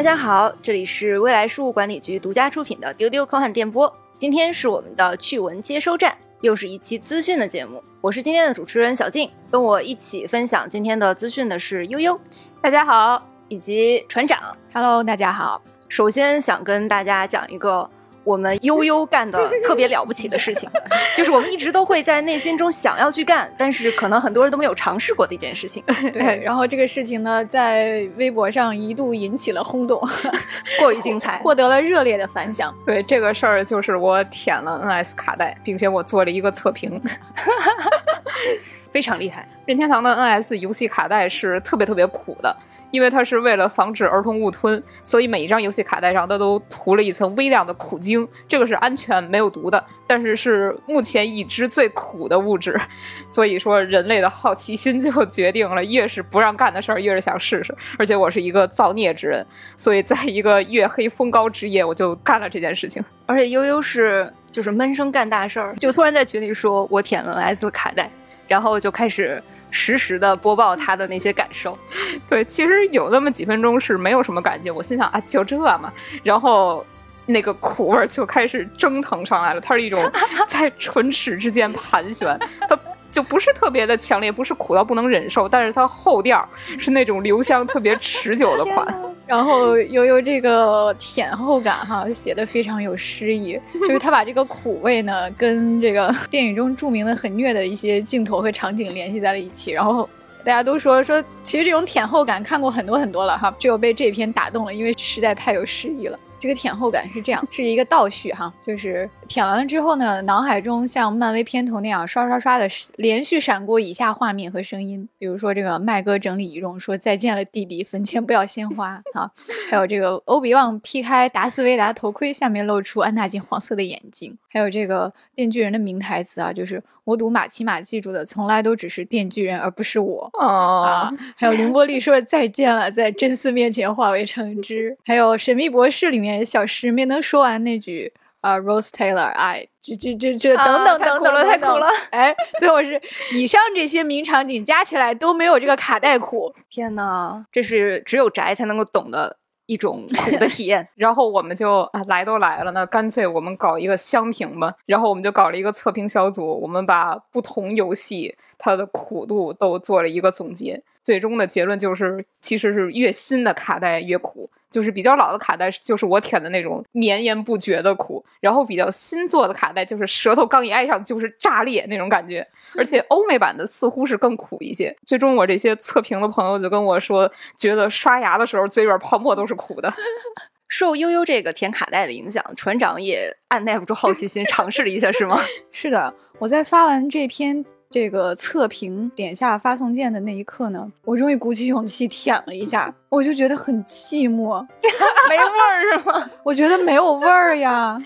大家好，这里是未来事务管理局独家出品的丢丢科幻电波。今天是我们的趣闻接收站，又是一期资讯的节目。我是今天的主持人小静，跟我一起分享今天的资讯的是悠悠，大家好，以及船长。Hello，大家好。首先想跟大家讲一个。我们悠悠干的 特别了不起的事情，就是我们一直都会在内心中想要去干，但是可能很多人都没有尝试过的一件事情。对，然后这个事情呢，在微博上一度引起了轰动，过于精彩，获得了热烈的反响。对这个事儿，就是我舔了 NS 卡带，并且我做了一个测评，非常厉害。任天堂的 NS 游戏卡带是特别特别苦的。因为它是为了防止儿童误吞，所以每一张游戏卡带上它都涂了一层微量的苦精，这个是安全没有毒的，但是是目前已知最苦的物质。所以说，人类的好奇心就决定了，越是不让干的事儿，越是想试试。而且我是一个造孽之人，所以在一个月黑风高之夜，我就干了这件事情。而且悠悠是就是闷声干大事儿，就突然在群里说我舔了 S 卡带，然后就开始。实时的播报他的那些感受，对，其实有那么几分钟是没有什么感觉，我心想啊，就这嘛，然后那个苦味就开始蒸腾上来了，它是一种 在唇齿之间盘旋，它就不是特别的强烈，不是苦到不能忍受，但是它后调是那种留香特别持久的款。然后悠悠这个舔后感哈，写的非常有诗意，就是他把这个苦味呢，跟这个 电影中著名的很虐的一些镜头和场景联系在了一起。然后大家都说说，其实这种舔后感看过很多很多了哈，只有被这篇打动了，因为实在太有诗意了。这个舔后感是这样，是一个倒叙哈，就是舔完了之后呢，脑海中像漫威片头那样刷刷刷的连续闪过以下画面和声音，比如说这个麦哥整理仪容说再见了弟弟，坟前不要鲜花啊，还有这个欧比旺劈开达斯维达头盔，下面露出安纳金黄色的眼睛，还有这个电锯人的名台词啊，就是我赌马奇马记住的从来都只是电锯人而不是我哦啊，还有凌波丽说再见了，在真丝面前化为橙汁，还有神秘博士里面。小石没能说完那句啊、uh,，Rose Taylor，哎，这这这这等等等等太苦了，哎，最后是以上这些名场景加起来都没有这个卡带苦。天呐，这是只有宅才能够懂的一种苦的体验。然后我们就啊，来都来了，那干脆我们搞一个相评吧。然后我们就搞了一个测评小组，我们把不同游戏它的苦度都做了一个总结。最终的结论就是，其实是越新的卡带越苦。就是比较老的卡带，就是我舔的那种绵延不绝的苦，然后比较新做的卡带，就是舌头刚一挨上就是炸裂那种感觉，而且欧美版的似乎是更苦一些。最终我这些测评的朋友就跟我说，觉得刷牙的时候嘴边泡沫都是苦的。受悠悠这个舔卡带的影响，船长也按耐不住好奇心，尝试了一下，是吗？是的，我在发完这篇。这个测评点下发送键的那一刻呢，我终于鼓起勇气舔了一下，我就觉得很寂寞，没味儿是吗？我觉得没有味儿呀。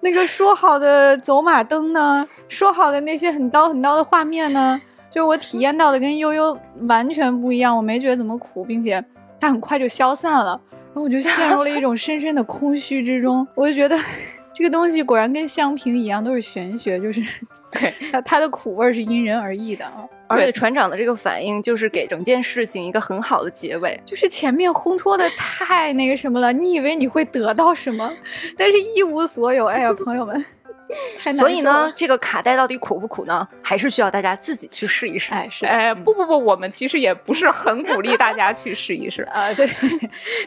那个说好的走马灯呢？说好的那些很刀很刀的画面呢？就我体验到的跟悠悠完全不一样，我没觉得怎么苦，并且它很快就消散了，然后我就陷入了一种深深的空虚之中。我就觉得 这个东西果然跟香瓶一样，都是玄学，就是。对，它它的苦味是因人而异的啊，而且船长的这个反应就是给整件事情一个很好的结尾，就是前面烘托的太那个什么了，你以为你会得到什么，但是一无所有。哎呀，朋友们，所以呢，这个卡带到底苦不苦呢？还是需要大家自己去试一试。哎，是，哎，不不不，我们其实也不是很鼓励大家去试一试 啊。对，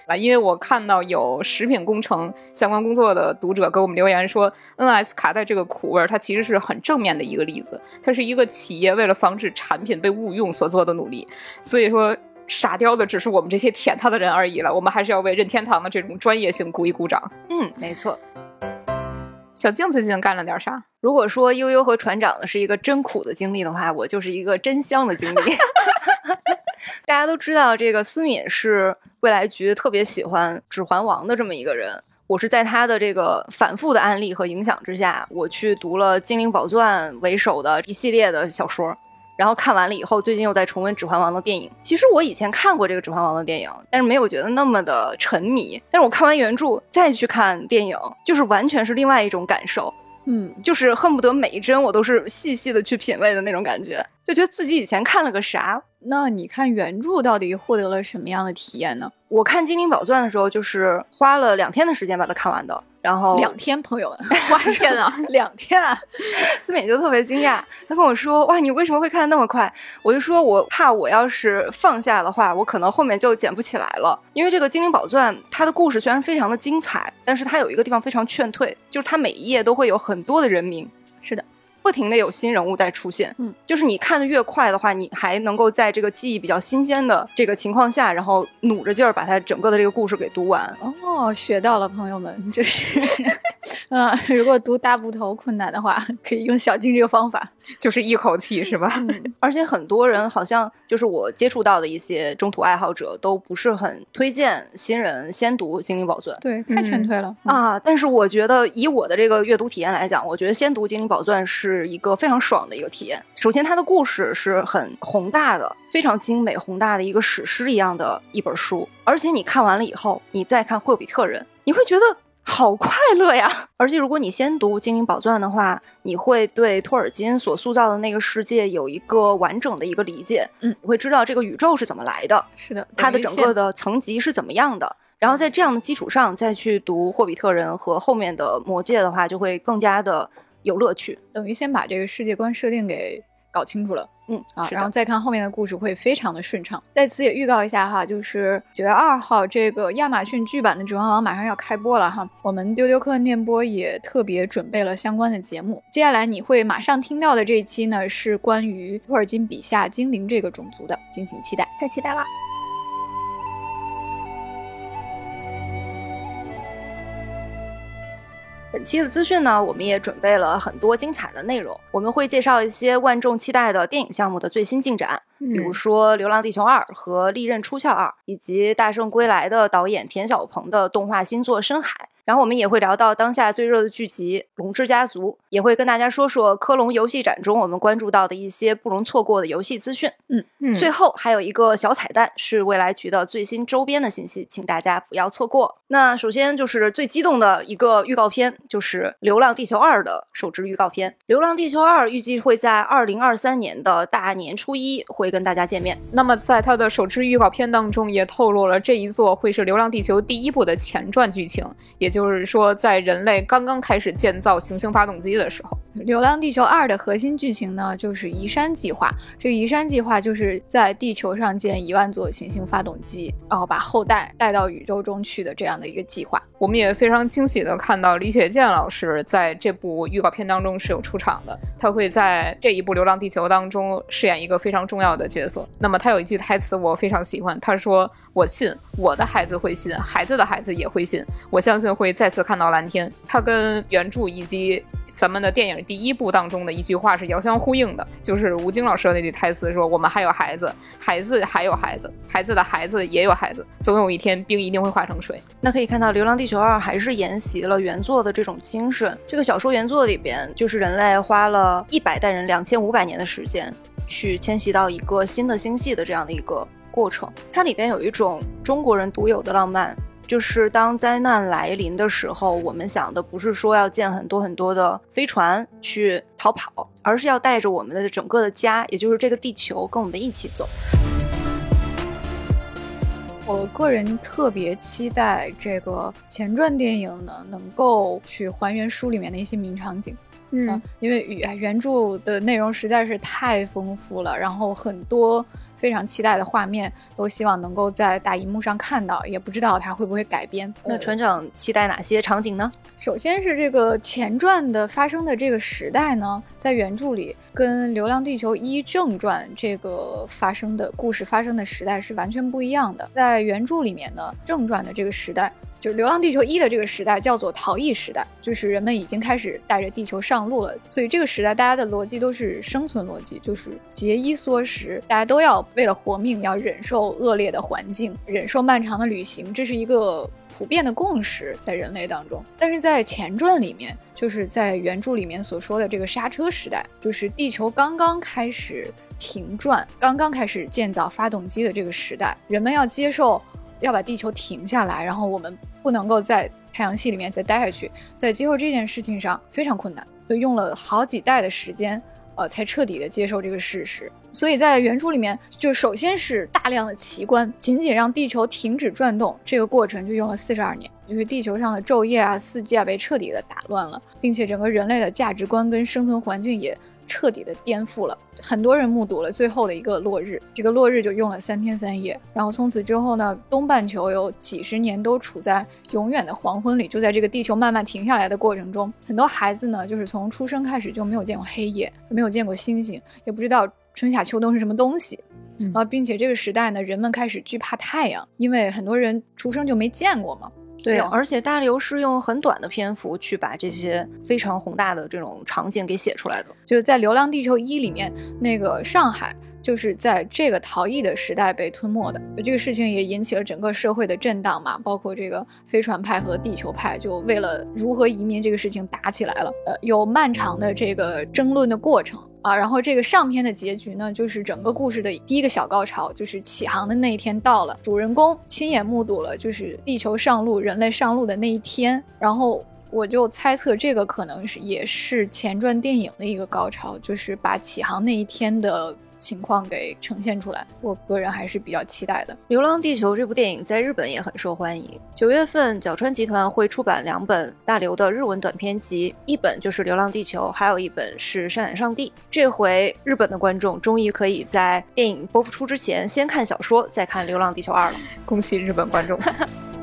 啊，因为我看到有食品工程相关工作的读者给我们留言说，NS 卡带这个苦味儿，它其实是很正面的一个例子。它是一个企业为了防止产品被误用所做的努力。所以说，傻雕的只是我们这些舔它的人而已了。我们还是要为任天堂的这种专业性鼓一鼓掌。嗯，没错。小静最近干了点啥？如果说悠悠和船长的是一个真苦的经历的话，我就是一个真香的经历。大家都知道，这个思敏是未来局特别喜欢《指环王》的这么一个人。我是在他的这个反复的案例和影响之下，我去读了《精灵宝钻》为首的一系列的小说。然后看完了以后，最近又在重温《指环王》的电影。其实我以前看过这个《指环王》的电影，但是没有觉得那么的沉迷。但是我看完原著再去看电影，就是完全是另外一种感受。嗯，就是恨不得每一帧我都是细细的去品味的那种感觉，就觉得自己以前看了个啥。那你看原著到底获得了什么样的体验呢？我看《精灵宝钻》的时候，就是花了两天的时间把它看完的。然后两天，朋友们，哇天啊，两天啊！思敏就特别惊讶，他跟我说：“哇，你为什么会看的那么快？”我就说：“我怕我要是放下的话，我可能后面就捡不起来了。因为这个《精灵宝钻》，它的故事虽然非常的精彩，但是它有一个地方非常劝退，就是它每一页都会有很多的人名。是的。不停的有新人物在出现，嗯，就是你看的越快的话，你还能够在这个记忆比较新鲜的这个情况下，然后努着劲儿把它整个的这个故事给读完。哦，学到了，朋友们，就是，嗯，如果读大部头困难的话，可以用小静这个方法，就是一口气，是吧？而且很多人好像就是我接触到的一些中途爱好者，都不是很推荐新人先读《精灵宝钻》，对，太劝退了啊。但是我觉得以我的这个阅读体验来讲，我觉得先读《精灵宝钻》是。是一个非常爽的一个体验。首先，它的故事是很宏大的，非常精美宏大的一个史诗一样的一本书。而且你看完了以后，你再看《霍比特人》，你会觉得好快乐呀！而且如果你先读《精灵宝钻》的话，你会对托尔金所塑造的那个世界有一个完整的一个理解。嗯，你会知道这个宇宙是怎么来的，是的，它的整个的层级是怎么样的。然后在这样的基础上再去读《霍比特人》和后面的《魔戒》的话，就会更加的。有乐趣，等于先把这个世界观设定给搞清楚了，嗯啊，然后再看后面的故事会非常的顺畅。在此也预告一下哈，就是九月二号这个亚马逊剧版的《指环王》马上要开播了哈，我们丢丢客念播也特别准备了相关的节目。接下来你会马上听到的这一期呢，是关于托尔金笔下精灵这个种族的，敬请期待，太期待了。本期的资讯呢，我们也准备了很多精彩的内容。我们会介绍一些万众期待的电影项目的最新进展，比如说《流浪地球二》和《利刃出鞘二》，以及《大圣归来》的导演田晓鹏的动画新作《深海》。然后我们也会聊到当下最热的剧集《龙之家族》，也会跟大家说说科隆游戏展中我们关注到的一些不容错过的游戏资讯。嗯嗯，最后还有一个小彩蛋，是未来局的最新周边的信息，请大家不要错过。那首先就是最激动的一个预告片，就是《流浪地球二》的首支预告片。《流浪地球二》预计会在二零二三年的大年初一会跟大家见面。那么在它的首支预告片当中，也透露了这一座会是《流浪地球》第一部的前传剧情，也就是说，在人类刚刚开始建造行星发动机的时候，《流浪地球二》的核心剧情呢，就是移山计划。这个移山计划就是在地球上建一万座行星发动机，然后把后代带到宇宙中去的这样的一个计划。我们也非常惊喜的看到李雪健老师在这部预告片当中是有出场的，他会在这一部《流浪地球》当中饰演一个非常重要的角色。那么他有一句台词我非常喜欢，他说：“我信我的孩子会信，孩子的孩子也会信，我相信会再次看到蓝天。”他跟原著以及。咱们的电影第一部当中的一句话是遥相呼应的，就是吴京老师的那句台词说：“我们还有孩子，孩子还有孩子，孩子的孩子也有孩子，总有一天冰一定会化成水。”那可以看到，《流浪地球二》还是沿袭了原作的这种精神。这个小说原作里边，就是人类花了一百代人两千五百年的时间，去迁徙到一个新的星系的这样的一个过程。它里边有一种中国人独有的浪漫。就是当灾难来临的时候，我们想的不是说要建很多很多的飞船去逃跑，而是要带着我们的整个的家，也就是这个地球，跟我们一起走。我个人特别期待这个前传电影呢，能够去还原书里面的一些名场景。嗯，因为原原著的内容实在是太丰富了，然后很多。非常期待的画面，都希望能够在大荧幕上看到，也不知道它会不会改编。那船长期待哪些场景呢？首先是这个前传的发生的这个时代呢，在原著里跟《流浪地球一》正传这个发生的故事发生的时代是完全不一样的。在原著里面呢，正传的这个时代。就《流浪地球一》的这个时代叫做逃逸时代，就是人们已经开始带着地球上路了。所以这个时代大家的逻辑都是生存逻辑，就是节衣缩食，大家都要为了活命，要忍受恶劣的环境，忍受漫长的旅行，这是一个普遍的共识在人类当中。但是在前传里面，就是在原著里面所说的这个刹车时代，就是地球刚刚开始停转，刚刚开始建造发动机的这个时代，人们要接受。要把地球停下来，然后我们不能够在太阳系里面再待下去，在接受这件事情上非常困难。就用了好几代的时间，呃，才彻底的接受这个事实。所以在原著里面，就首先是大量的奇观，仅仅让地球停止转动，这个过程就用了四十二年。就是地球上的昼夜啊、四季啊被彻底的打乱了，并且整个人类的价值观跟生存环境也彻底的颠覆了。很多人目睹了最后的一个落日，这个落日就用了三天三夜。然后从此之后呢，东半球有几十年都处在永远的黄昏里，就在这个地球慢慢停下来的过程中，很多孩子呢，就是从出生开始就没有见过黑夜，没有见过星星，也不知道春夏秋冬是什么东西。嗯啊，并且这个时代呢，人们开始惧怕太阳，因为很多人出生就没见过嘛。对，啊而且大刘是用很短的篇幅去把这些非常宏大的这种场景给写出来的。就是在《流浪地球一》里面，那个上海就是在这个逃逸的时代被吞没的。这个事情也引起了整个社会的震荡嘛，包括这个飞船派和地球派就为了如何移民这个事情打起来了。呃，有漫长的这个争论的过程。啊，然后这个上篇的结局呢，就是整个故事的第一个小高潮，就是起航的那一天到了，主人公亲眼目睹了就是地球上路、人类上路的那一天，然后我就猜测这个可能是也是前传电影的一个高潮，就是把起航那一天的情况给呈现出来。我个人还是比较期待的。《流浪地球》这部电影在日本也很受欢迎。九月份，角川集团会出版两本大刘的日文短篇集，一本就是《流浪地球》，还有一本是《山海上帝》。这回日本的观众终于可以在电影播出之前先看小说，再看《流浪地球二》了。恭喜日本观众！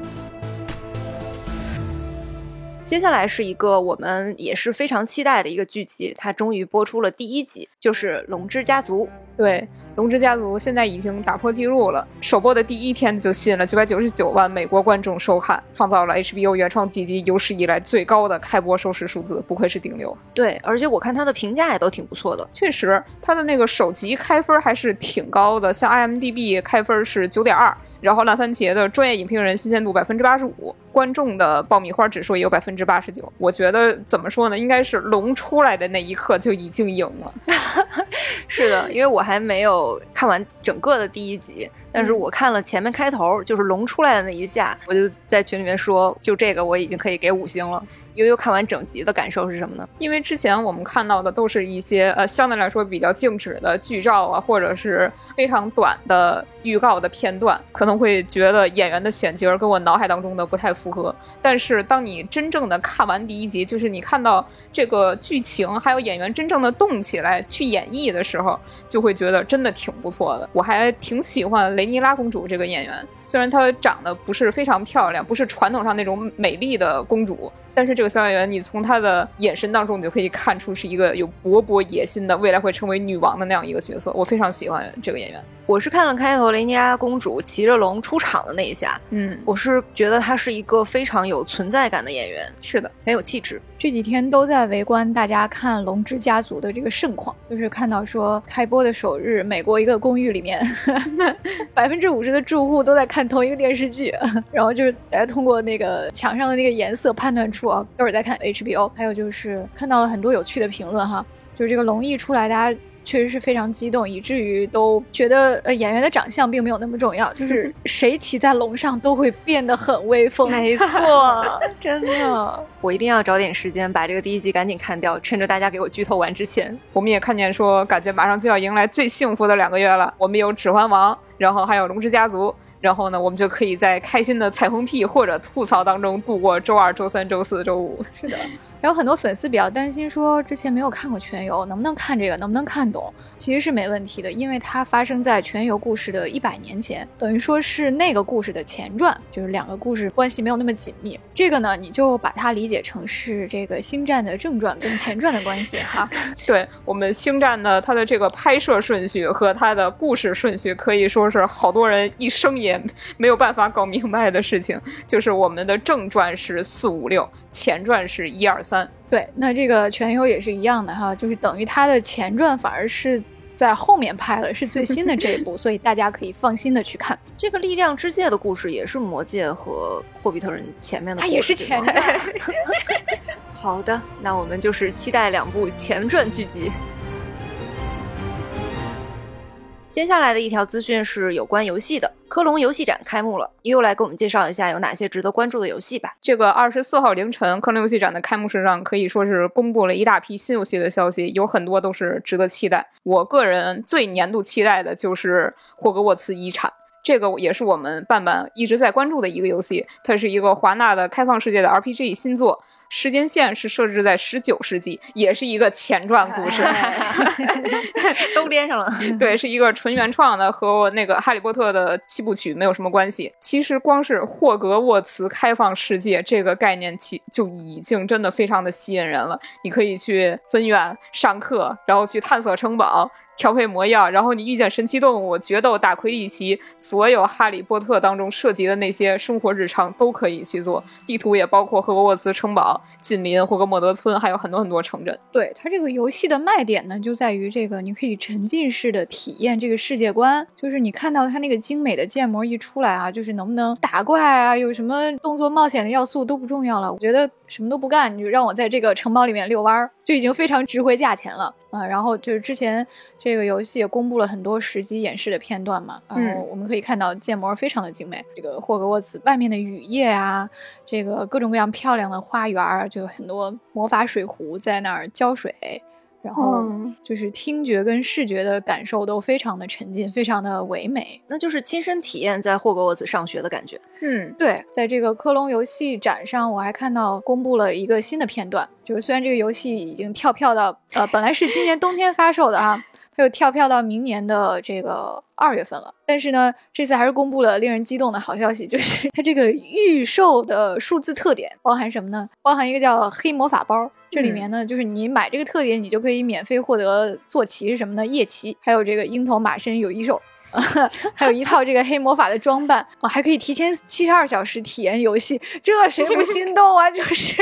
接下来是一个我们也是非常期待的一个剧集，它终于播出了第一集，就是《龙之家族》。对，《龙之家族》现在已经打破记录了，首播的第一天就吸引了九百九十九万美国观众收看，创造了 HBO 原创剧集有史以来最高的开播收视数字，不愧是顶流。对，而且我看它的评价也都挺不错的。确实，它的那个首集开分还是挺高的，像 IMDB 开分是九点二。然后烂番茄的专业影评人新鲜度百分之八十五，观众的爆米花指数也有百分之八十九。我觉得怎么说呢，应该是龙出来的那一刻就已经赢了。是的，因为我还没有看完整个的第一集，但是我看了前面开头，就是龙出来的那一下，我就在群里面说，就这个我已经可以给五星了。悠悠看完整集的感受是什么呢？因为之前我们看到的都是一些呃相对来说比较静止的剧照啊，或者是非常短的预告的片段，可能会觉得演员的选角跟我脑海当中的不太符合。但是当你真正的看完第一集，就是你看到这个剧情还有演员真正的动起来去演绎的时候，就会觉得真的挺不错的。我还挺喜欢雷尼拉公主这个演员，虽然她长得不是非常漂亮，不是传统上那种美丽的公主。但是这个小演员，你从她的眼神当中，你就可以看出是一个有勃勃野心的，未来会成为女王的那样一个角色。我非常喜欢这个演员。我是看了开头雷尼亚公主骑着龙出场的那一下，嗯，我是觉得她是一个非常有存在感的演员，是的，很有气质。这几天都在围观大家看《龙之家族》的这个盛况，就是看到说开播的首日，美国一个公寓里面，百分之五十的住户都在看同一个电视剧，然后就是大家通过那个墙上的那个颜色判断出啊，待会儿在看 HBO。还有就是看到了很多有趣的评论哈，就是这个龙一出来，大家。确实是非常激动，以至于都觉得呃演员的长相并没有那么重要，就是谁骑在龙上都会变得很威风。没错，真的，我一定要找点时间把这个第一集赶紧看掉，趁着大家给我剧透完之前。我们也看见说，感觉马上就要迎来最幸福的两个月了。我们有《指环王》，然后还有《龙之家族》。然后呢，我们就可以在开心的彩虹屁或者吐槽当中度过周二、周三、周四、周五。是的，还有很多粉丝比较担心，说之前没有看过《全游》，能不能看这个，能不能看懂？其实是没问题的，因为它发生在《全游》故事的一百年前，等于说是那个故事的前传，就是两个故事关系没有那么紧密。这个呢，你就把它理解成是这个《星战》的正传跟前传的关系哈。对我们《星战》呢，它的这个拍摄顺序和它的故事顺序，可以说是好多人一生也没有办法搞明白的事情。就是我们的正传是四五六，前传是一二三。对，那这个《全游》也是一样的哈，就是等于它的前传反而是在后面拍了，是最新的这一部，所以大家可以放心的去看。这个力量之戒的故事也是魔戒和霍比特人前面的，它也是前传。好的，那我们就是期待两部前传剧集。接下来的一条资讯是有关游戏的，科隆游戏展开幕了，悠悠来给我们介绍一下有哪些值得关注的游戏吧。这个二十四号凌晨，科隆游戏展的开幕式上可以说是公布了一大批新游戏的消息，有很多都是值得期待。我个人最年度期待的就是霍格沃茨遗产。这个也是我们伴伴一直在关注的一个游戏，它是一个华纳的开放世界的 RPG 新作，时间线是设置在十九世纪，也是一个前传故事，都连上了。对，是一个纯原创的，和那个《哈利波特》的七部曲没有什么关系。其实光是霍格沃茨开放世界这个概念，其就已经真的非常的吸引人了。你可以去分院上课，然后去探索城堡。调配魔药，然后你遇见神奇动物、决斗、打魁地奇，所有哈利波特当中涉及的那些生活日常都可以去做。地图也包括赫格沃茨城堡、近邻霍格莫德村，还有很多很多城镇。对它这个游戏的卖点呢，就在于这个你可以沉浸式的体验这个世界观，就是你看到它那个精美的建模一出来啊，就是能不能打怪啊，有什么动作冒险的要素都不重要了。我觉得什么都不干，你就让我在这个城堡里面遛弯儿，就已经非常值回价钱了。啊，然后就是之前这个游戏也公布了很多实机演示的片段嘛，然后我们可以看到建模非常的精美，这个霍格沃茨外面的雨夜啊，这个各种各样漂亮的花园，就很多魔法水壶在那儿浇水。然后就是听觉跟视觉的感受都非常的沉浸，非常的唯美，那就是亲身体验在霍格沃茨上学的感觉。嗯，对，在这个科隆游戏展上，我还看到公布了一个新的片段，就是虽然这个游戏已经跳票到呃，本来是今年冬天发售的啊，它又跳票到明年的这个二月份了，但是呢，这次还是公布了令人激动的好消息，就是它这个预售的数字特点包含什么呢？包含一个叫黑魔法包。这里面呢，就是你买这个特点，你就可以免费获得坐骑是什么呢？夜骑，还有这个鹰头马身有一手，还有一套这个黑魔法的装扮啊，还可以提前七十二小时体验游戏，这谁不心动啊？就是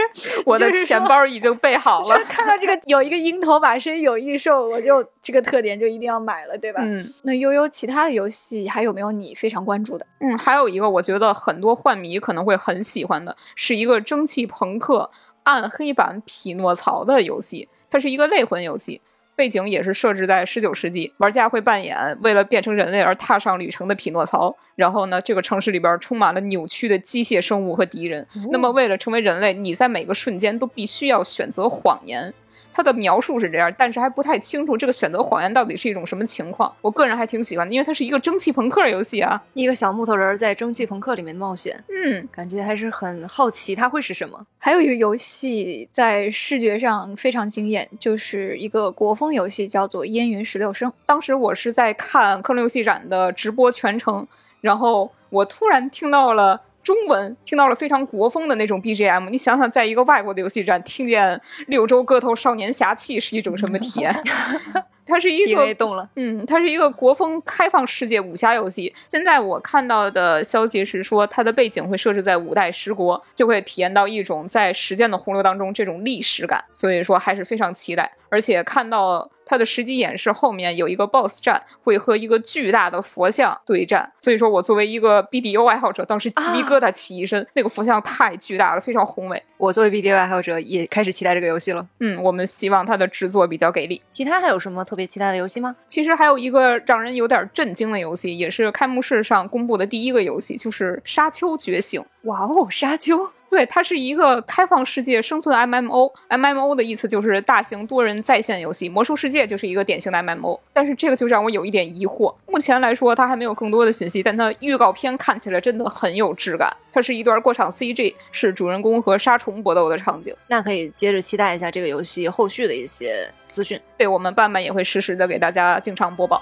我的钱包已经备好了，看到这个有一个鹰头马身有异兽，我就这个特点就一定要买了，对吧？嗯。那悠悠其他的游戏还有没有你非常关注的？嗯，还有一个我觉得很多幻迷可能会很喜欢的，是一个蒸汽朋克。暗黑版匹诺曹的游戏，它是一个类魂游戏，背景也是设置在十九世纪。玩家会扮演为了变成人类而踏上旅程的匹诺曹。然后呢，这个城市里边充满了扭曲的机械生物和敌人。那么，为了成为人类，你在每个瞬间都必须要选择谎言。它的描述是这样，但是还不太清楚这个选择谎言到底是一种什么情况。我个人还挺喜欢的，因为它是一个蒸汽朋克游戏啊，一个小木头人在蒸汽朋克里面冒险，嗯，感觉还是很好奇它会是什么。还有一个游戏在视觉上非常惊艳，就是一个国风游戏，叫做《烟云十六声》。当时我是在看科隆游戏展的直播全程，然后我突然听到了。中文听到了非常国风的那种 BGM，你想想，在一个外国的游戏站听见六州歌头少年侠气是一种什么体验？它是一个动了，嗯，它是一个国风开放世界武侠游戏。现在我看到的消息是说，它的背景会设置在五代十国，就会体验到一种在时间的洪流当中这种历史感，所以说还是非常期待。而且看到它的实际演示后面有一个 BOSS 战，会和一个巨大的佛像对战。所以说我作为一个 BDO 爱好者，当时鸡皮疙瘩起一身。那个佛像太巨大了，非常宏伟。我作为 BDO 爱好者也开始期待这个游戏了。嗯，我们希望它的制作比较给力。其他还有什么特别期待的游戏吗？其实还有一个让人有点震惊的游戏，也是开幕式上公布的第一个游戏，就是《沙丘觉醒》。哇哦，沙丘！对，它是一个开放世界生存 MMO。MMO 的意思就是大型多人在线游戏，魔兽世界就是一个典型的 MMO。但是这个就让我有一点疑惑。目前来说，它还没有更多的信息，但它预告片看起来真的很有质感。它是一段过场 CG，是主人公和杀虫搏斗的场景。那可以接着期待一下这个游戏后续的一些资讯。对我们伴伴也会实时的给大家经常播报。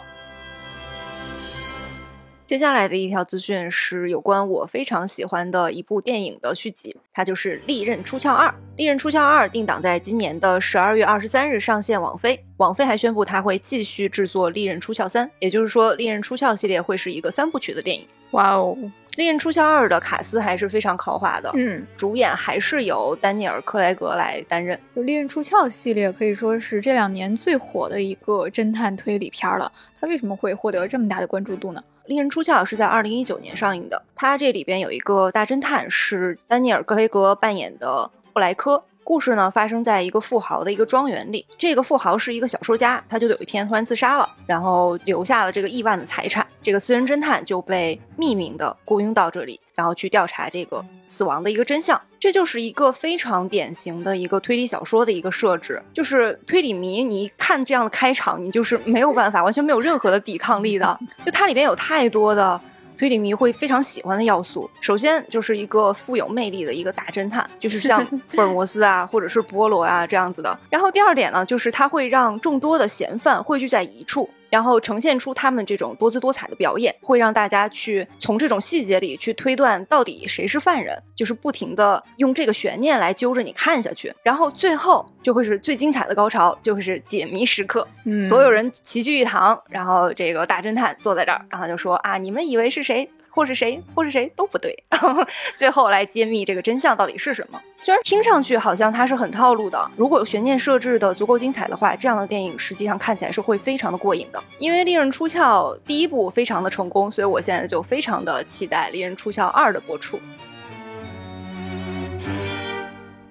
接下来的一条资讯是有关我非常喜欢的一部电影的续集，它就是《利刃出鞘二》。《利刃出鞘二》定档在今年的十二月二十三日上线网飞。网飞还宣布，它会继续制作《利刃出鞘三》，也就是说，《利刃出鞘》系列会是一个三部曲的电影。哇哦，《利刃出鞘二》的卡斯还是非常豪华的，嗯，主演还是由丹尼尔·克莱格来担任。就《利刃出鞘》系列可以说是这两年最火的一个侦探推理片了。它为什么会获得这么大的关注度呢？《利刃出鞘》是在二零一九年上映的，它这里边有一个大侦探是丹尼尔·格雷格扮演的布莱科。故事呢发生在一个富豪的一个庄园里，这个富豪是一个小说家，他就有一天突然自杀了，然后留下了这个亿万的财产。这个私人侦探就被匿名的雇佣到这里，然后去调查这个死亡的一个真相。这就是一个非常典型的一个推理小说的一个设置，就是推理迷，你看这样的开场，你就是没有办法，完全没有任何的抵抗力的。就它里边有太多的。推理迷会非常喜欢的要素，首先就是一个富有魅力的一个大侦探，就是像 福尔摩斯啊，或者是波罗啊这样子的。然后第二点呢，就是他会让众多的嫌犯汇聚在一处。然后呈现出他们这种多姿多彩的表演，会让大家去从这种细节里去推断到底谁是犯人，就是不停的用这个悬念来揪着你看下去。然后最后就会是最精彩的高潮，就会是解谜时刻，所有人齐聚一堂，然后这个大侦探坐在这儿，然后就说啊，你们以为是谁？或是谁，或是谁都不对，最后来揭秘这个真相到底是什么。虽然听上去好像它是很套路的，如果悬念设置的足够精彩的话，这样的电影实际上看起来是会非常的过瘾的。因为《利刃出鞘》第一部非常的成功，所以我现在就非常的期待《利刃出鞘二》的播出。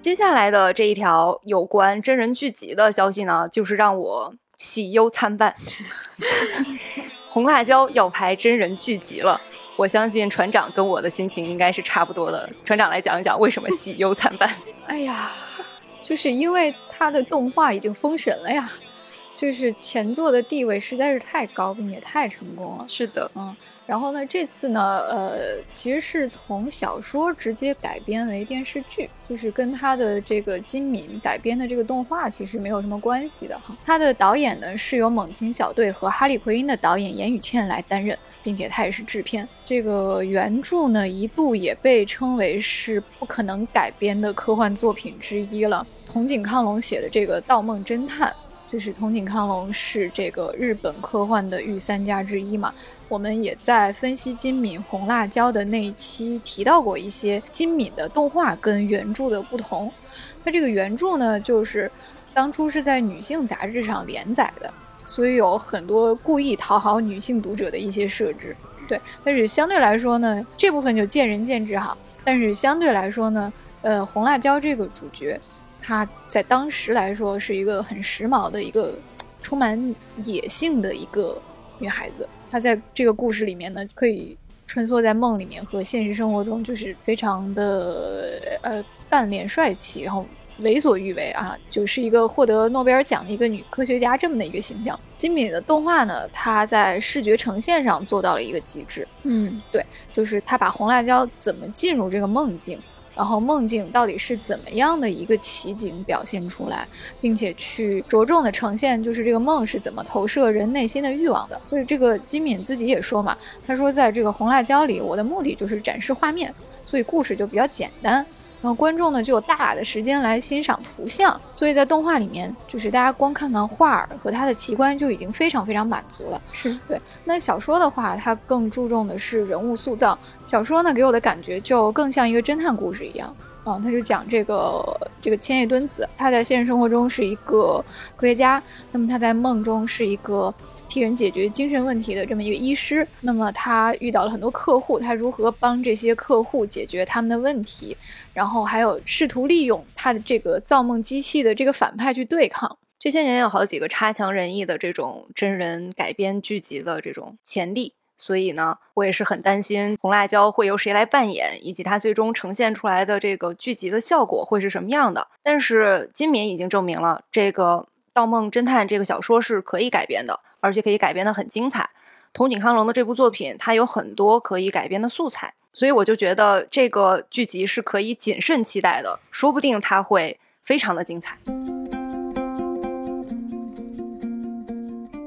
接下来的这一条有关真人剧集的消息呢，就是让我喜忧参半。红辣椒要拍真人剧集了。我相信船长跟我的心情应该是差不多的。船长来讲一讲为什么喜忧参半。哎呀，就是因为他的动画已经封神了呀，就是前作的地位实在是太高，并且太成功了。是的，嗯。然后呢，这次呢，呃，其实是从小说直接改编为电视剧，就是跟他的这个金敏改编的这个动画其实没有什么关系的哈。他的导演呢是由猛禽小队和哈利奎因的导演严宇倩来担任。并且他也是制片。这个原著呢，一度也被称为是不可能改编的科幻作品之一了。筒井康隆写的这个《盗梦侦探》，就是筒井康隆是这个日本科幻的御三家之一嘛。我们也在分析金敏红辣椒的那一期提到过一些金敏的动画跟原著的不同。它这个原著呢，就是当初是在女性杂志上连载的。所以有很多故意讨好女性读者的一些设置，对，但是相对来说呢，这部分就见仁见智哈。但是相对来说呢，呃，红辣椒这个主角，她在当时来说是一个很时髦的一个充满野性的一个女孩子。她在这个故事里面呢，可以穿梭在梦里面和现实生活中，就是非常的呃干练帅气，然后。为所欲为啊，就是一个获得诺贝尔奖的一个女科学家这么的一个形象。金敏的动画呢，它在视觉呈现上做到了一个极致。嗯，对，就是他把红辣椒怎么进入这个梦境，然后梦境到底是怎么样的一个奇景表现出来，并且去着重的呈现，就是这个梦是怎么投射人内心的欲望的。所以这个金敏自己也说嘛，他说在这个红辣椒里，我的目的就是展示画面，所以故事就比较简单。然后观众呢就有大把的时间来欣赏图像，所以在动画里面，就是大家光看看画儿和它的奇观就已经非常非常满足了。是对。那小说的话，它更注重的是人物塑造。小说呢给我的感觉就更像一个侦探故事一样啊，他就讲这个这个千叶敦子，他在现实生活中是一个科学家，那么他在梦中是一个。替人解决精神问题的这么一个医师，那么他遇到了很多客户，他如何帮这些客户解决他们的问题，然后还有试图利用他的这个造梦机器的这个反派去对抗。这些年有好几个差强人意的这种真人改编剧集的这种潜力，所以呢，我也是很担心红辣椒会由谁来扮演，以及它最终呈现出来的这个剧集的效果会是什么样的。但是金敏已经证明了，这个《盗梦侦探》这个小说是可以改编的。而且可以改编的很精彩，筒井康隆的这部作品，它有很多可以改编的素材，所以我就觉得这个剧集是可以谨慎期待的，说不定它会非常的精彩。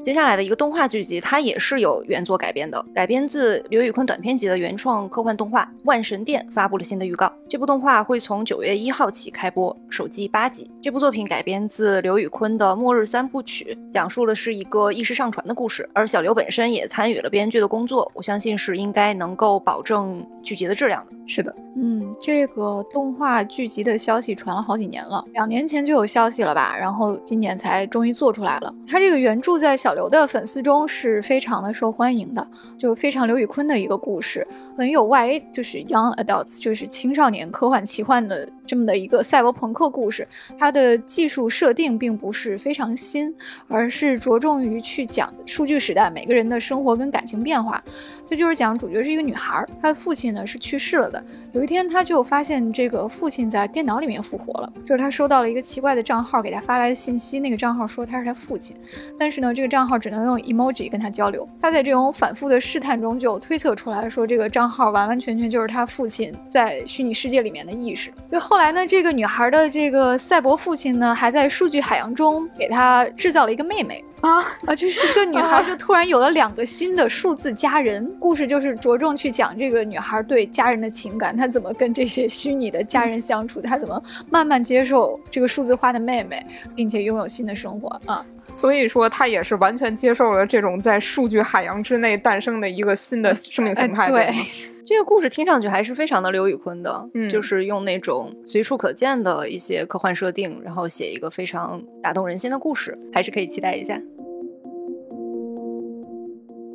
接下来的一个动画剧集，它也是有原作改编的，改编自刘宇坤短篇集的原创科幻动画《万神殿》发布了新的预告。这部动画会从九月一号起开播，首季八集。这部作品改编自刘宇坤的《末日三部曲》，讲述的是一个意识上传的故事。而小刘本身也参与了编剧的工作，我相信是应该能够保证剧集的质量的。是的，嗯，这个动画剧集的消息传了好几年了，两年前就有消息了吧？然后今年才终于做出来了。它这个原著在小。小刘的粉丝中是非常的受欢迎的，就非常刘宇坤的一个故事，很有 YA，就是 Young Adults，就是青少年科幻奇幻的这么的一个赛博朋克故事。它的技术设定并不是非常新，而是着重于去讲数据时代每个人的生活跟感情变化。这就是讲主角是一个女孩，她的父亲呢是去世了的。有一天，她就发现这个父亲在电脑里面复活了，就是她收到了一个奇怪的账号给她发来的信息，那个账号说他是她父亲，但是呢，这个账号只能用 emoji 跟她交流。她在这种反复的试探中，就推测出来说这个账号完完全全就是她父亲在虚拟世界里面的意识。就后呢，这个女孩的这个赛博父亲呢，还在数据海洋中给她制造了一个妹妹。啊啊！就是这个女孩就突然有了两个新的数字家人，故事就是着重去讲这个女孩对家人的情感，她怎么跟这些虚拟的家人相处，她怎么慢慢接受这个数字化的妹妹，并且拥有新的生活啊。所以说，她也是完全接受了这种在数据海洋之内诞生的一个新的生命形态。对，这个故事听上去还是非常的刘宇坤的，嗯，就是用那种随处可见的一些科幻设定，然后写一个非常打动人心的故事，还是可以期待一下。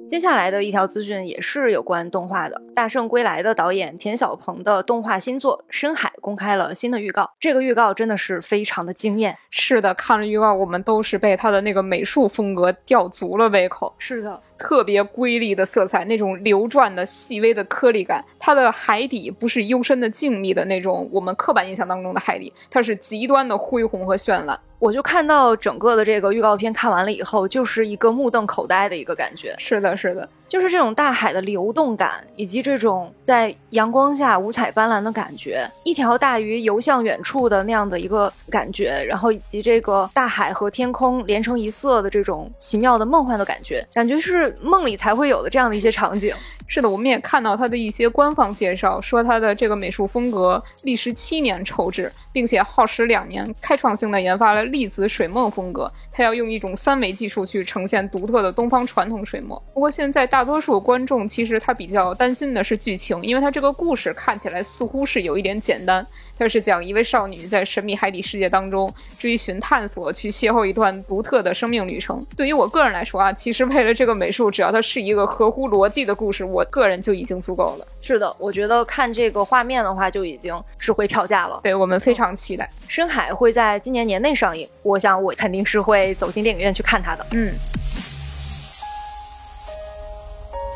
接下来的一条资讯也是有关动画的，《大圣归来》的导演田晓鹏的动画新作《深海》公开了新的预告。这个预告真的是非常的惊艳。是的，看了预告，我们都是被他的那个美术风格吊足了胃口。是的，特别瑰丽的色彩，那种流转的细微的颗粒感。它的海底不是幽深的静谧的那种我们刻板印象当中的海底，它是极端的恢宏和绚烂。我就看到整个的这个预告片看完了以后，就是一个目瞪口呆的一个感觉。是的，是的，就是这种大海的流动感，以及这种在阳光下五彩斑斓的感觉，一条大鱼游向远处的那样的一个感觉，然后以及这个大海和天空连成一色的这种奇妙的梦幻的感觉，感觉是梦里才会有的这样的一些场景。是的，我们也看到他的一些官方介绍，说他的这个美术风格历时七年筹制。并且耗时两年，开创性的研发了粒子水墨风格。他要用一种三维技术去呈现独特的东方传统水墨。不过现在大多数观众其实他比较担心的是剧情，因为他这个故事看起来似乎是有一点简单。它是讲一位少女在神秘海底世界当中追寻探索，去邂逅一段独特的生命旅程。对于我个人来说啊，其实为了这个美术，只要它是一个合乎逻辑的故事，我个人就已经足够了。是的，我觉得看这个画面的话，就已经值回票价了。对我们非常。期待深海会在今年年内上映，我想我肯定是会走进电影院去看它的。嗯，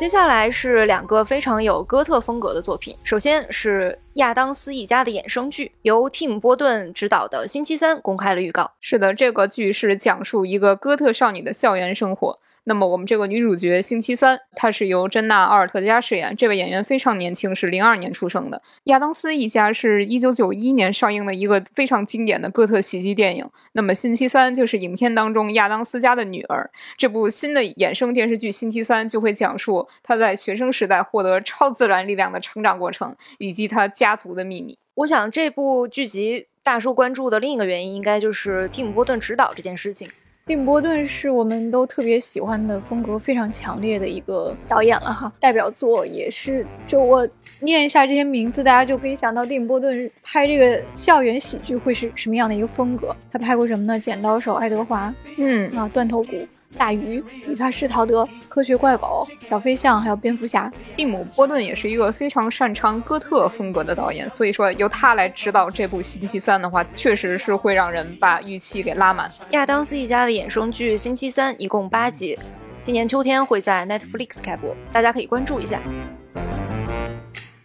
接下来是两个非常有哥特风格的作品，首先是亚当斯一家的衍生剧，由蒂姆·波顿执导的《星期三》公开了预告。是的，这个剧是讲述一个哥特少女的校园生活。那么我们这个女主角星期三，她是由珍娜·奥尔特加饰演。这位演员非常年轻，是零二年出生的。亚当斯一家是一九九一年上映的一个非常经典的哥特喜剧电影。那么星期三就是影片当中亚当斯家的女儿。这部新的衍生电视剧《星期三》就会讲述她在学生时代获得超自然力量的成长过程，以及她家族的秘密。我想这部剧集大受关注的另一个原因，应该就是蒂姆·波顿执导这件事情。蒂姆·波顿是我们都特别喜欢的风格非常强烈的一个导演了哈，代表作也是，就我念一下这些名字，大家就可以想到蒂姆·波顿拍这个校园喜剧会是什么样的一个风格。他拍过什么呢？剪刀手爱德华，嗯啊，断头谷。大鱼、理发师陶德、科学怪狗、小飞象，还有蝙蝠侠。蒂姆·波顿也是一个非常擅长哥特风格的导演，所以说由他来指导这部《星期三》的话，确实是会让人把预期给拉满。亚当斯一家的衍生剧《星期三》一共八集，今年秋天会在 Netflix 开播，大家可以关注一下。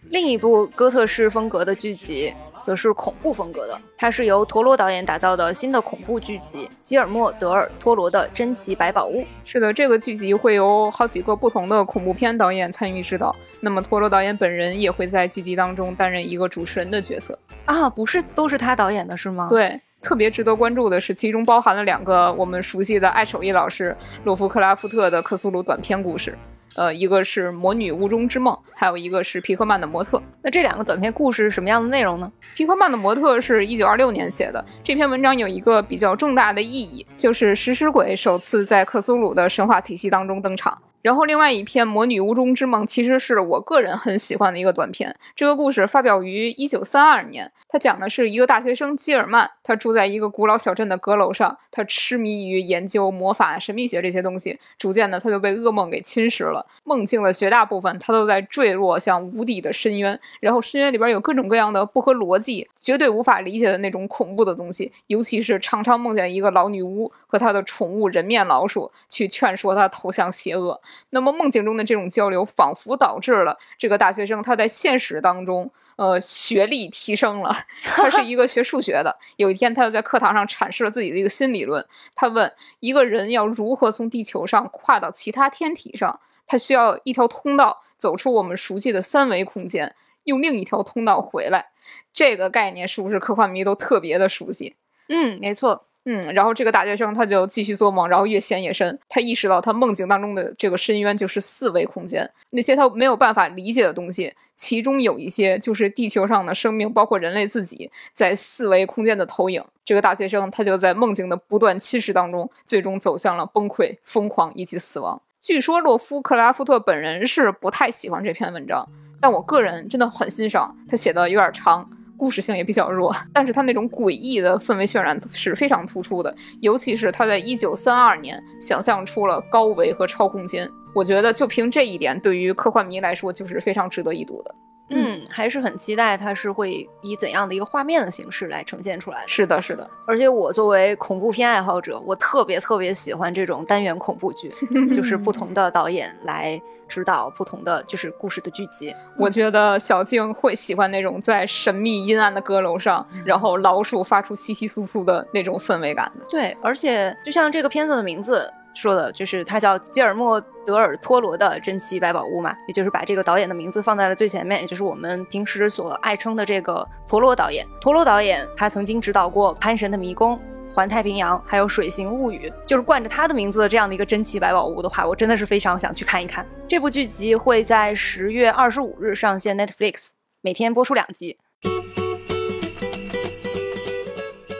另一部哥特式风格的剧集。则是恐怖风格的，它是由陀螺导演打造的新的恐怖剧集《吉尔莫·德尔·托罗的珍奇百宝屋》。是的，这个剧集会有好几个不同的恐怖片导演参与指导，那么陀螺导演本人也会在剧集当中担任一个主持人的角色啊，不是都是他导演的是吗？对，特别值得关注的是，其中包含了两个我们熟悉的爱手艺老师洛夫克拉夫特的克苏鲁短篇故事。呃，一个是《魔女雾中之梦》，还有一个是皮克曼的模特。那这两个短篇故事是什么样的内容呢？皮克曼的模特是一九二六年写的。这篇文章有一个比较重大的意义，就是食尸鬼首次在克苏鲁的神话体系当中登场。然后另外一篇《魔女屋中之梦》其实是我个人很喜欢的一个短篇。这个故事发表于一九三二年，它讲的是一个大学生基尔曼，他住在一个古老小镇的阁楼上，他痴迷于研究魔法、神秘学这些东西，逐渐的他就被噩梦给侵蚀了。梦境的绝大部分他都在坠落向无底的深渊，然后深渊里边有各种各样的不合逻辑、绝对无法理解的那种恐怖的东西，尤其是常常梦见一个老女巫和她的宠物人面老鼠去劝说他投降邪恶。那么梦境中的这种交流，仿佛导致了这个大学生他在现实当中，呃，学历提升了。他是一个学数学的，有一天他就在课堂上阐释了自己的一个新理论。他问一个人要如何从地球上跨到其他天体上，他需要一条通道走出我们熟悉的三维空间，用另一条通道回来。这个概念是不是科幻迷都特别的熟悉？嗯，没错。嗯，然后这个大学生他就继续做梦，然后越陷越深。他意识到他梦境当中的这个深渊就是四维空间，那些他没有办法理解的东西，其中有一些就是地球上的生命，包括人类自己在四维空间的投影。这个大学生他就在梦境的不断侵蚀当中，最终走向了崩溃、疯狂以及死亡。据说洛夫克拉夫特本人是不太喜欢这篇文章，但我个人真的很欣赏他写的有点长。故事性也比较弱，但是它那种诡异的氛围渲染是非常突出的，尤其是他在一九三二年想象出了高维和超空间，我觉得就凭这一点，对于科幻迷来说就是非常值得一读的。嗯，还是很期待它是会以怎样的一个画面的形式来呈现出来。是的，是的。而且我作为恐怖片爱好者，我特别特别喜欢这种单元恐怖剧，就是不同的导演来指导不同的就是故事的剧集。我觉得小静会喜欢那种在神秘阴暗的阁楼上，然后老鼠发出窸窸窣窣的那种氛围感的。对，而且就像这个片子的名字。说的就是他叫吉尔莫·德尔托罗的珍奇百宝屋嘛，也就是把这个导演的名字放在了最前面，也就是我们平时所爱称的这个陀螺导演。陀螺导演他曾经指导过《潘神的迷宫》《环太平洋》还有《水形物语》，就是冠着他的名字的这样的一个珍奇百宝屋的话，我真的是非常想去看一看。这部剧集会在十月二十五日上线 Netflix，每天播出两集。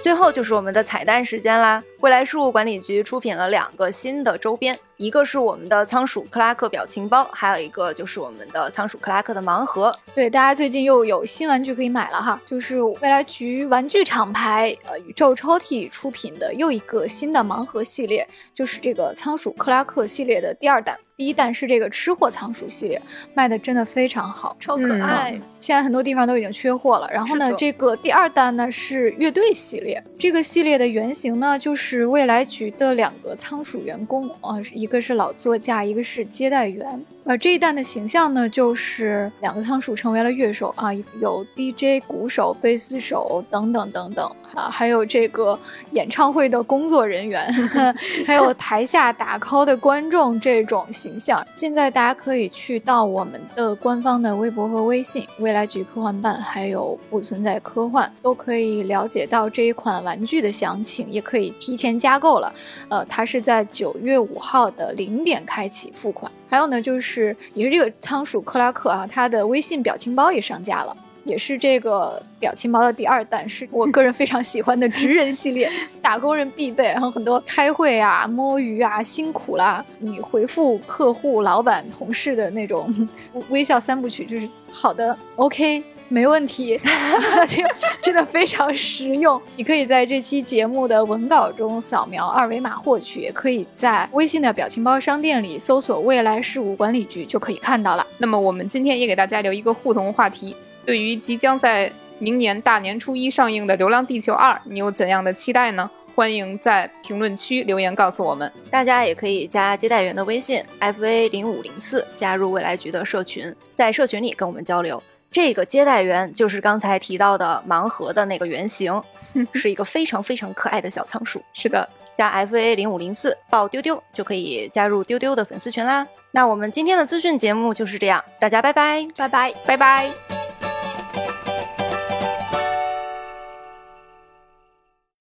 最后就是我们的彩蛋时间啦！未来事务管理局出品了两个新的周边，一个是我们的仓鼠克拉克表情包，还有一个就是我们的仓鼠克拉克的盲盒。对，大家最近又有新玩具可以买了哈，就是未来局玩具厂牌呃宇宙抽屉出品的又一个新的盲盒系列，就是这个仓鼠克拉克系列的第二弹。第一弹是这个吃货仓鼠系列，卖的真的非常好，超可爱。现在很多地方都已经缺货了。然后呢，这个第二弹呢是乐队系列，这个系列的原型呢就是未来局的两个仓鼠员工啊，一一个是老作家，一个是接待员。呃，这一弹的形象呢，就是两个仓鼠成为了乐手啊，有 DJ、鼓手、贝斯手等等等等啊，还有这个演唱会的工作人员，还有台下打 call 的观众这种形象。现在大家可以去到我们的官方的微博和微信“未来局科幻办”，还有“不存在科幻”，都可以了解到这一款玩具的详情，也可以提前加购了。呃，它是在九月五号的零点开启付款。还有呢，就是也是这个仓鼠克拉克啊，它的微信表情包也上架了，也是这个表情包的第二弹，是我个人非常喜欢的职人系列，打工人必备。然后很多开会啊、摸鱼啊、辛苦啦，你回复客户、老板、同事的那种 微笑三部曲，就是好的，OK。没问题，这个真的非常实用。你可以在这期节目的文稿中扫描二维码获取，也可以在微信的表情包商店里搜索“未来事务管理局”就可以看到了。那么我们今天也给大家留一个互动话题：对于即将在明年大年初一上映的《流浪地球二》，你有怎样的期待呢？欢迎在评论区留言告诉我们。大家也可以加接待员的微信 fa 零五零四，加入未来局的社群，在社群里跟我们交流。这个接待员就是刚才提到的盲盒的那个原型，是一个非常非常可爱的小仓鼠。是的，加 F A 零五零四报丢丢就可以加入丢丢的粉丝群啦。那我们今天的资讯节目就是这样，大家拜拜，拜拜，拜拜。